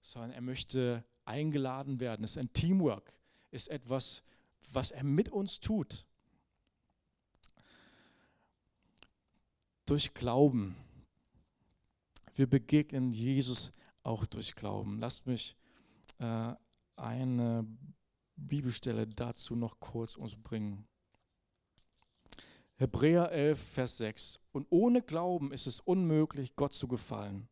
A: sondern er möchte eingeladen werden. Es ist ein Teamwork, ist etwas, was er mit uns tut. Durch Glauben. Wir begegnen Jesus auch durch Glauben. Lasst mich äh, eine Bibelstelle dazu noch kurz uns bringen. Hebräer 11, Vers 6. Und ohne Glauben ist es unmöglich, Gott zu gefallen.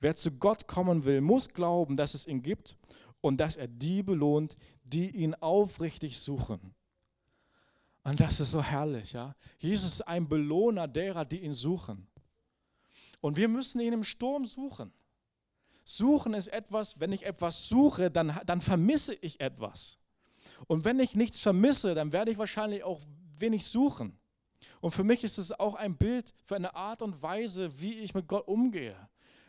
A: Wer zu Gott kommen will, muss glauben, dass es ihn gibt und dass er die belohnt, die ihn aufrichtig suchen. Und das ist so herrlich, ja. Jesus ist ein Belohner derer, die ihn suchen. Und wir müssen ihn im Sturm suchen. Suchen ist etwas, wenn ich etwas suche, dann, dann vermisse ich etwas. Und wenn ich nichts vermisse, dann werde ich wahrscheinlich auch wenig suchen. Und für mich ist es auch ein Bild für eine Art und Weise, wie ich mit Gott umgehe,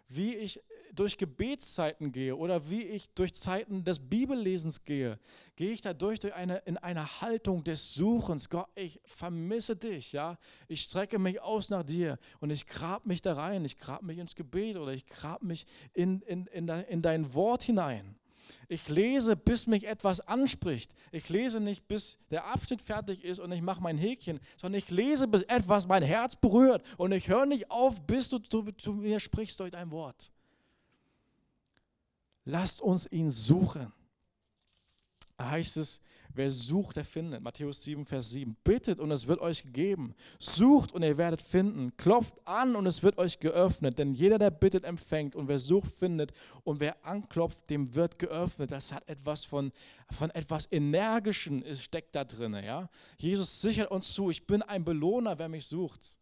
A: wie ich durch Gebetszeiten gehe oder wie ich durch Zeiten des Bibellesens gehe, gehe ich dadurch durch eine, in eine Haltung des Suchens. Gott, ich vermisse dich, ja. Ich strecke mich aus nach dir und ich grab mich da rein, ich grab mich ins Gebet oder ich grab mich in, in, in, in dein Wort hinein. Ich lese, bis mich etwas anspricht. Ich lese nicht, bis der Abschnitt fertig ist und ich mache mein Häkchen, sondern ich lese, bis etwas mein Herz berührt. Und ich höre nicht auf, bis du zu, zu mir sprichst durch dein Wort. Lasst uns ihn suchen. Da heißt es, wer sucht, der findet. Matthäus 7, Vers 7. Bittet und es wird euch gegeben. Sucht und ihr werdet finden. Klopft an und es wird euch geöffnet. Denn jeder, der bittet, empfängt. Und wer sucht, findet. Und wer anklopft, dem wird geöffnet. Das hat etwas von, von etwas Energischen, steckt da drin. Ja? Jesus sichert uns zu, ich bin ein Belohner, wer mich sucht.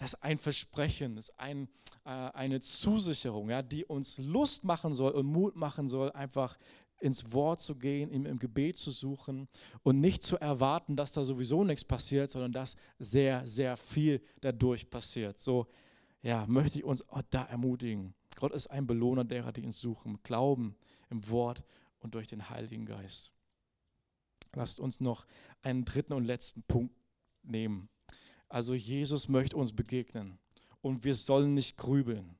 A: Das ist ein Versprechen, das ist ein, äh, eine Zusicherung, ja, die uns Lust machen soll und Mut machen soll, einfach ins Wort zu gehen, ihm im Gebet zu suchen und nicht zu erwarten, dass da sowieso nichts passiert, sondern dass sehr, sehr viel dadurch passiert. So, ja, möchte ich uns auch da ermutigen. Gott ist ein Belohner derer, die ihn suchen, Glauben, im Wort und durch den Heiligen Geist. Lasst uns noch einen dritten und letzten Punkt nehmen. Also Jesus möchte uns begegnen und wir sollen nicht grübeln.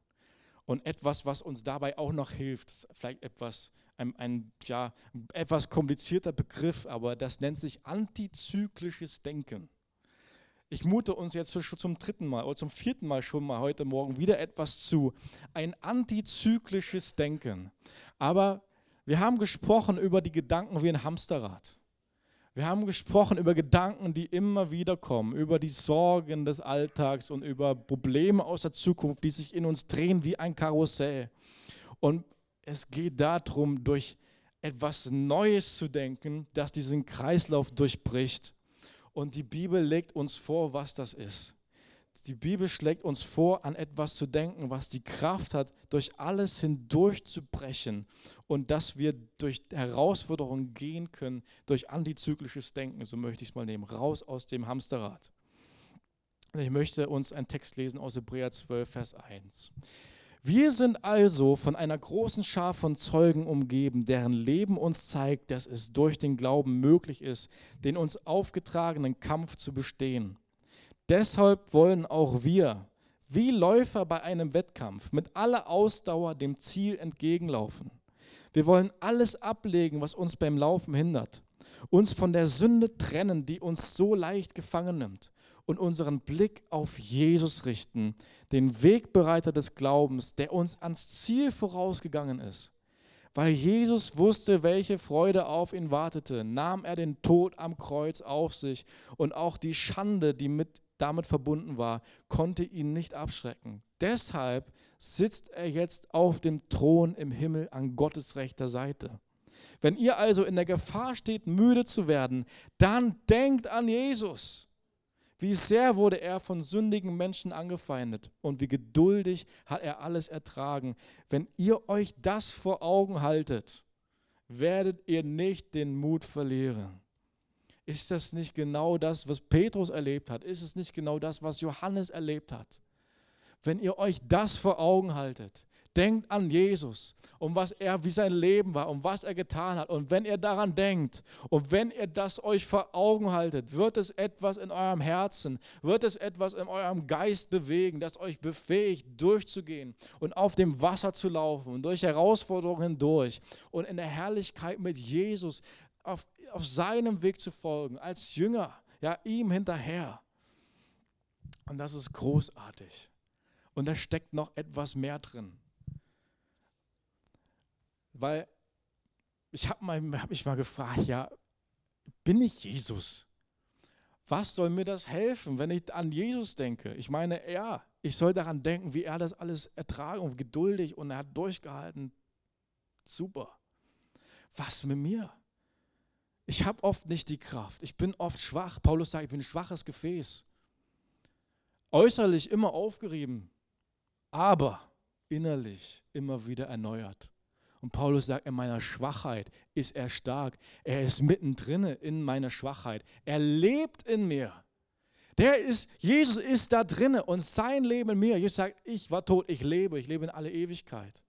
A: Und etwas, was uns dabei auch noch hilft, ist vielleicht etwas, ein, ein ja, etwas komplizierter Begriff, aber das nennt sich antizyklisches Denken. Ich mute uns jetzt schon zum dritten Mal oder zum vierten Mal schon mal heute Morgen wieder etwas zu. Ein antizyklisches Denken. Aber wir haben gesprochen über die Gedanken wie ein Hamsterrad. Wir haben gesprochen über Gedanken, die immer wieder kommen, über die Sorgen des Alltags und über Probleme aus der Zukunft, die sich in uns drehen wie ein Karussell. Und es geht darum, durch etwas Neues zu denken, das diesen Kreislauf durchbricht. Und die Bibel legt uns vor, was das ist. Die Bibel schlägt uns vor, an etwas zu denken, was die Kraft hat, durch alles hindurchzubrechen und dass wir durch Herausforderungen gehen können, durch antizyklisches Denken, so möchte ich es mal nehmen, raus aus dem Hamsterrad. Ich möchte uns einen Text lesen aus Hebräer 12, Vers 1. Wir sind also von einer großen Schar von Zeugen umgeben, deren Leben uns zeigt, dass es durch den Glauben möglich ist, den uns aufgetragenen Kampf zu bestehen. Deshalb wollen auch wir, wie Läufer bei einem Wettkampf, mit aller Ausdauer dem Ziel entgegenlaufen. Wir wollen alles ablegen, was uns beim Laufen hindert, uns von der Sünde trennen, die uns so leicht gefangen nimmt, und unseren Blick auf Jesus richten, den Wegbereiter des Glaubens, der uns ans Ziel vorausgegangen ist. Weil Jesus wusste, welche Freude auf ihn wartete, nahm er den Tod am Kreuz auf sich und auch die Schande, die mit damit verbunden war, konnte ihn nicht abschrecken. Deshalb sitzt er jetzt auf dem Thron im Himmel an Gottes rechter Seite. Wenn ihr also in der Gefahr steht, müde zu werden, dann denkt an Jesus. Wie sehr wurde er von sündigen Menschen angefeindet und wie geduldig hat er alles ertragen. Wenn ihr euch das vor Augen haltet, werdet ihr nicht den Mut verlieren. Ist das nicht genau das, was Petrus erlebt hat? Ist es nicht genau das, was Johannes erlebt hat? Wenn ihr euch das vor Augen haltet, denkt an Jesus und was er, wie sein Leben war und was er getan hat. Und wenn ihr daran denkt und wenn ihr das euch vor Augen haltet, wird es etwas in eurem Herzen, wird es etwas in eurem Geist bewegen, das euch befähigt, durchzugehen und auf dem Wasser zu laufen und durch Herausforderungen hindurch und in der Herrlichkeit mit Jesus auf, auf seinem Weg zu folgen, als Jünger, ja, ihm hinterher. Und das ist großartig. Und da steckt noch etwas mehr drin. Weil ich habe hab mich mal gefragt, ja, bin ich Jesus? Was soll mir das helfen, wenn ich an Jesus denke? Ich meine, ja, ich soll daran denken, wie er das alles ertragen und geduldig und er hat durchgehalten. Super. Was mit mir? Ich habe oft nicht die Kraft. Ich bin oft schwach. Paulus sagt, ich bin ein schwaches Gefäß. Äußerlich immer aufgerieben, aber innerlich immer wieder erneuert. Und Paulus sagt, in meiner Schwachheit ist er stark. Er ist mittendrin in meiner Schwachheit. Er lebt in mir. Der ist, Jesus ist da drinne und sein Leben in mir. Jesus sagt, ich war tot, ich lebe, ich lebe in alle Ewigkeit.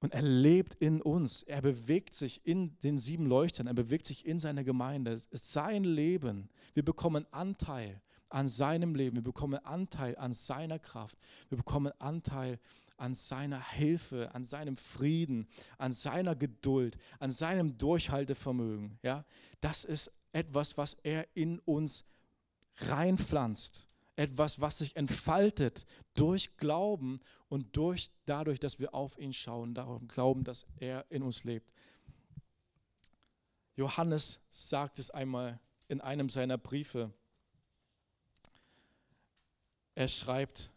A: Und er lebt in uns. Er bewegt sich in den sieben Leuchtern. Er bewegt sich in seiner Gemeinde. Es ist sein Leben. Wir bekommen Anteil an seinem Leben. Wir bekommen Anteil an seiner Kraft. Wir bekommen Anteil an seiner Hilfe, an seinem Frieden, an seiner Geduld, an seinem Durchhaltevermögen. Ja, das ist etwas, was er in uns reinpflanzt. Etwas, was sich entfaltet durch Glauben und durch, dadurch, dass wir auf ihn schauen, darum glauben, dass er in uns lebt. Johannes sagt es einmal in einem seiner Briefe. Er schreibt,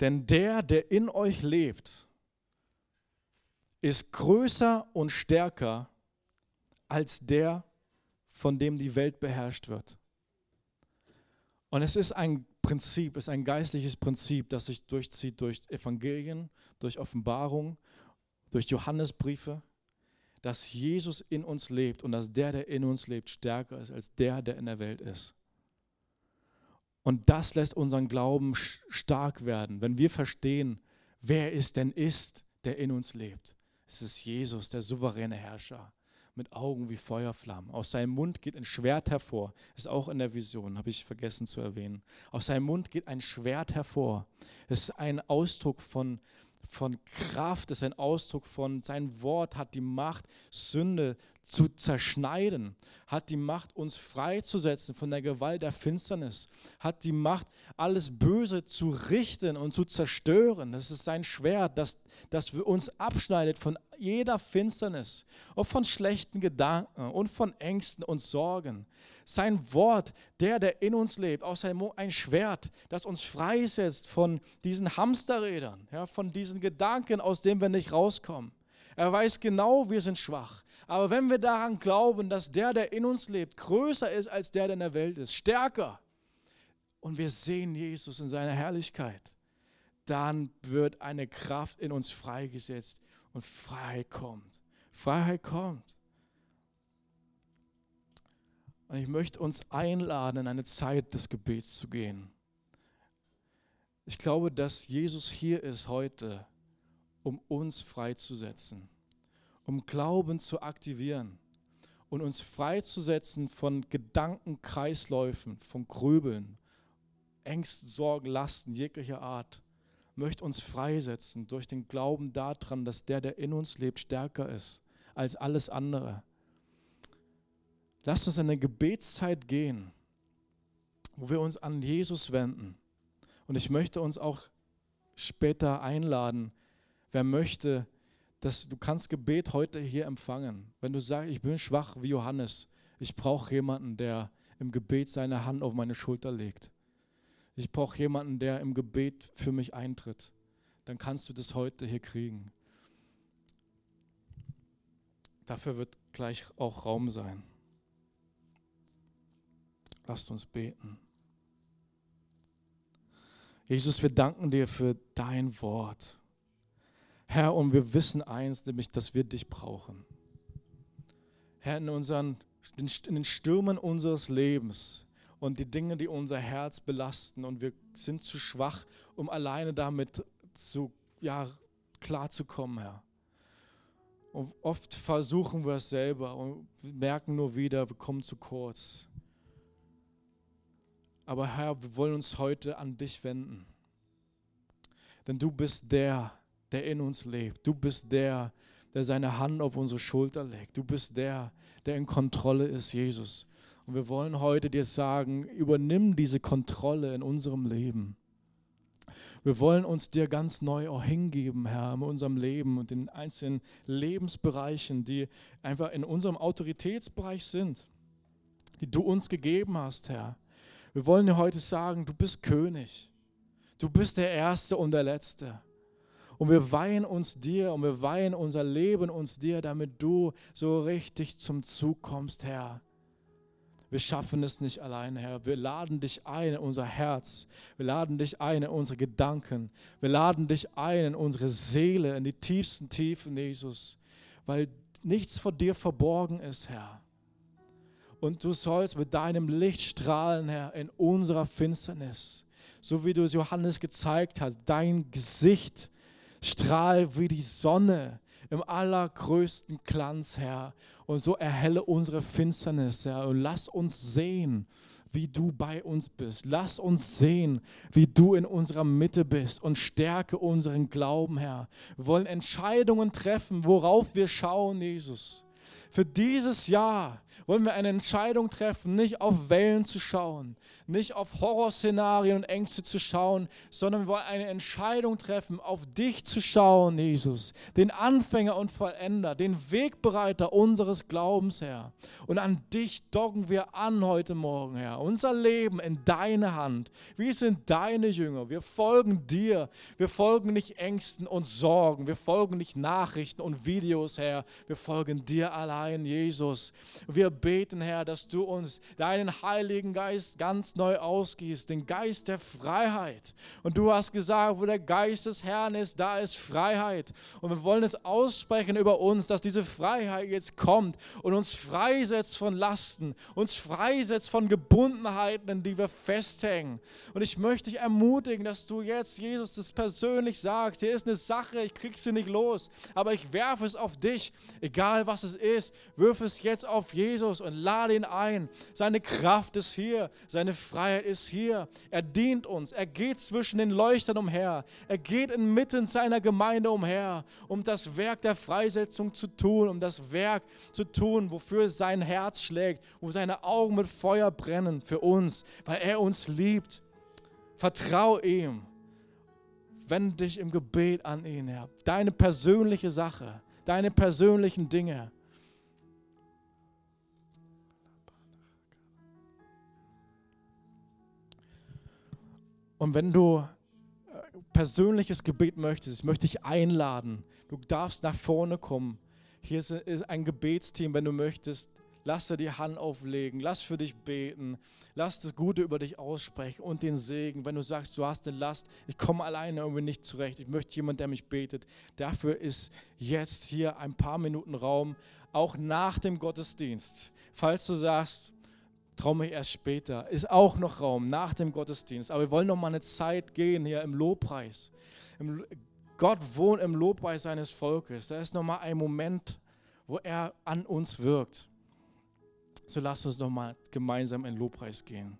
A: denn der, der in euch lebt, ist größer und stärker als der, von dem die Welt beherrscht wird. Und es ist ein Prinzip, es ist ein geistliches Prinzip, das sich durchzieht durch Evangelien, durch Offenbarung, durch Johannesbriefe, dass Jesus in uns lebt und dass der, der in uns lebt, stärker ist als der, der in der Welt ist. Und das lässt unseren Glauben stark werden, wenn wir verstehen, wer es denn ist, der in uns lebt. Es ist Jesus, der souveräne Herrscher, mit Augen wie Feuerflammen. Aus seinem Mund geht ein Schwert hervor. Ist auch in der Vision, habe ich vergessen zu erwähnen. Aus seinem Mund geht ein Schwert hervor. Es ist ein Ausdruck von, von Kraft, es ist ein Ausdruck von, sein Wort hat die Macht, Sünde zu zerschneiden, hat die Macht, uns freizusetzen von der Gewalt der Finsternis, hat die Macht, alles Böse zu richten und zu zerstören. Das ist sein Schwert, das, das uns abschneidet von jeder Finsternis und von schlechten Gedanken und von Ängsten und Sorgen. Sein Wort, der, der in uns lebt, aus seinem Mund ein Schwert, das uns freisetzt von diesen Hamsterrädern, ja, von diesen Gedanken, aus denen wir nicht rauskommen. Er weiß genau, wir sind schwach. Aber wenn wir daran glauben, dass der, der in uns lebt, größer ist als der, der in der Welt ist, stärker, und wir sehen Jesus in seiner Herrlichkeit, dann wird eine Kraft in uns freigesetzt und Freiheit kommt. Freiheit kommt. Und ich möchte uns einladen, in eine Zeit des Gebets zu gehen. Ich glaube, dass Jesus hier ist heute, um uns freizusetzen, um Glauben zu aktivieren und uns freizusetzen von Gedankenkreisläufen, von Grübeln, Ängsten, Sorgen, Lasten jeglicher Art. Möchte uns freisetzen durch den Glauben daran, dass der, der in uns lebt, stärker ist als alles andere. Lasst uns in eine Gebetszeit gehen, wo wir uns an Jesus wenden. Und ich möchte uns auch später einladen, wer möchte, dass du kannst Gebet heute hier empfangen. Wenn du sagst, ich bin schwach wie Johannes, ich brauche jemanden, der im Gebet seine Hand auf meine Schulter legt. Ich brauche jemanden, der im Gebet für mich eintritt. Dann kannst du das heute hier kriegen. Dafür wird gleich auch Raum sein. Lasst uns beten. Jesus, wir danken dir für dein Wort. Herr, und wir wissen eins, nämlich, dass wir dich brauchen. Herr, in, unseren, in den Stürmen unseres Lebens und die Dinge, die unser Herz belasten und wir sind zu schwach, um alleine damit zu, ja, klarzukommen, Herr. Und oft versuchen wir es selber und merken nur wieder, wir kommen zu kurz. Aber Herr, wir wollen uns heute an dich wenden. Denn du bist der, der in uns lebt. Du bist der, der seine Hand auf unsere Schulter legt. Du bist der, der in Kontrolle ist, Jesus. Und wir wollen heute dir sagen, übernimm diese Kontrolle in unserem Leben. Wir wollen uns dir ganz neu auch hingeben, Herr, in unserem Leben und in einzelnen Lebensbereichen, die einfach in unserem Autoritätsbereich sind, die du uns gegeben hast, Herr. Wir wollen dir heute sagen, du bist König. Du bist der Erste und der Letzte. Und wir weihen uns dir und wir weihen unser Leben uns dir, damit du so richtig zum Zug kommst, Herr. Wir schaffen es nicht alleine, Herr. Wir laden dich ein in unser Herz. Wir laden dich ein in unsere Gedanken. Wir laden dich ein in unsere Seele, in die tiefsten Tiefen, Jesus. weil nichts vor dir verborgen ist, Herr. Und du sollst mit deinem Licht strahlen, Herr, in unserer Finsternis. So wie du es Johannes gezeigt hast, dein Gesicht strahlt wie die Sonne im allergrößten Glanz, Herr. Und so erhelle unsere Finsternis, Herr. Und lass uns sehen, wie du bei uns bist. Lass uns sehen, wie du in unserer Mitte bist und stärke unseren Glauben, Herr. Wir wollen Entscheidungen treffen, worauf wir schauen, Jesus. Für dieses Jahr wollen wir eine Entscheidung treffen, nicht auf Wellen zu schauen, nicht auf Horrorszenarien und Ängste zu schauen, sondern wir wollen eine Entscheidung treffen, auf dich zu schauen, Jesus, den Anfänger und Vollender, den Wegbereiter unseres Glaubens, Herr. Und an dich doggen wir an heute Morgen, Herr. Unser Leben in deine Hand. Wir sind deine Jünger. Wir folgen dir. Wir folgen nicht Ängsten und Sorgen. Wir folgen nicht Nachrichten und Videos, Herr. Wir folgen dir allein, Jesus. Wir beten, Herr, dass du uns deinen Heiligen Geist ganz neu ausgießt, den Geist der Freiheit. Und du hast gesagt, wo der Geist des Herrn ist, da ist Freiheit. Und wir wollen es aussprechen über uns, dass diese Freiheit jetzt kommt und uns freisetzt von Lasten, uns freisetzt von Gebundenheiten, in die wir festhängen. Und ich möchte dich ermutigen, dass du jetzt, Jesus, das persönlich sagst. Hier ist eine Sache, ich krieg sie nicht los, aber ich werfe es auf dich, egal was es ist, wirf es jetzt auf Jesus Jesus und lade ihn ein. Seine Kraft ist hier, seine Freiheit ist hier. Er dient uns, er geht zwischen den Leuchtern umher, er geht inmitten seiner Gemeinde umher, um das Werk der Freisetzung zu tun, um das Werk zu tun, wofür sein Herz schlägt, wo seine Augen mit Feuer brennen für uns, weil er uns liebt. Vertrau ihm. Wende dich im Gebet an ihn, Herr. Deine persönliche Sache, deine persönlichen Dinge. Und wenn du äh, persönliches Gebet möchtest, ich möchte dich einladen. Du darfst nach vorne kommen. Hier ist ein Gebetsteam, wenn du möchtest. Lass dir die Hand auflegen, lass für dich beten, lass das Gute über dich aussprechen und den Segen. Wenn du sagst, du hast eine Last, ich komme alleine irgendwie nicht zurecht, ich möchte jemanden, der mich betet. Dafür ist jetzt hier ein paar Minuten Raum, auch nach dem Gottesdienst. Falls du sagst, traue mich erst später. Ist auch noch Raum nach dem Gottesdienst. Aber wir wollen noch mal eine Zeit gehen hier im Lobpreis. Gott wohnt im Lobpreis seines Volkes. Da ist noch mal ein Moment, wo er an uns wirkt. So lasst uns noch mal gemeinsam in Lobpreis gehen.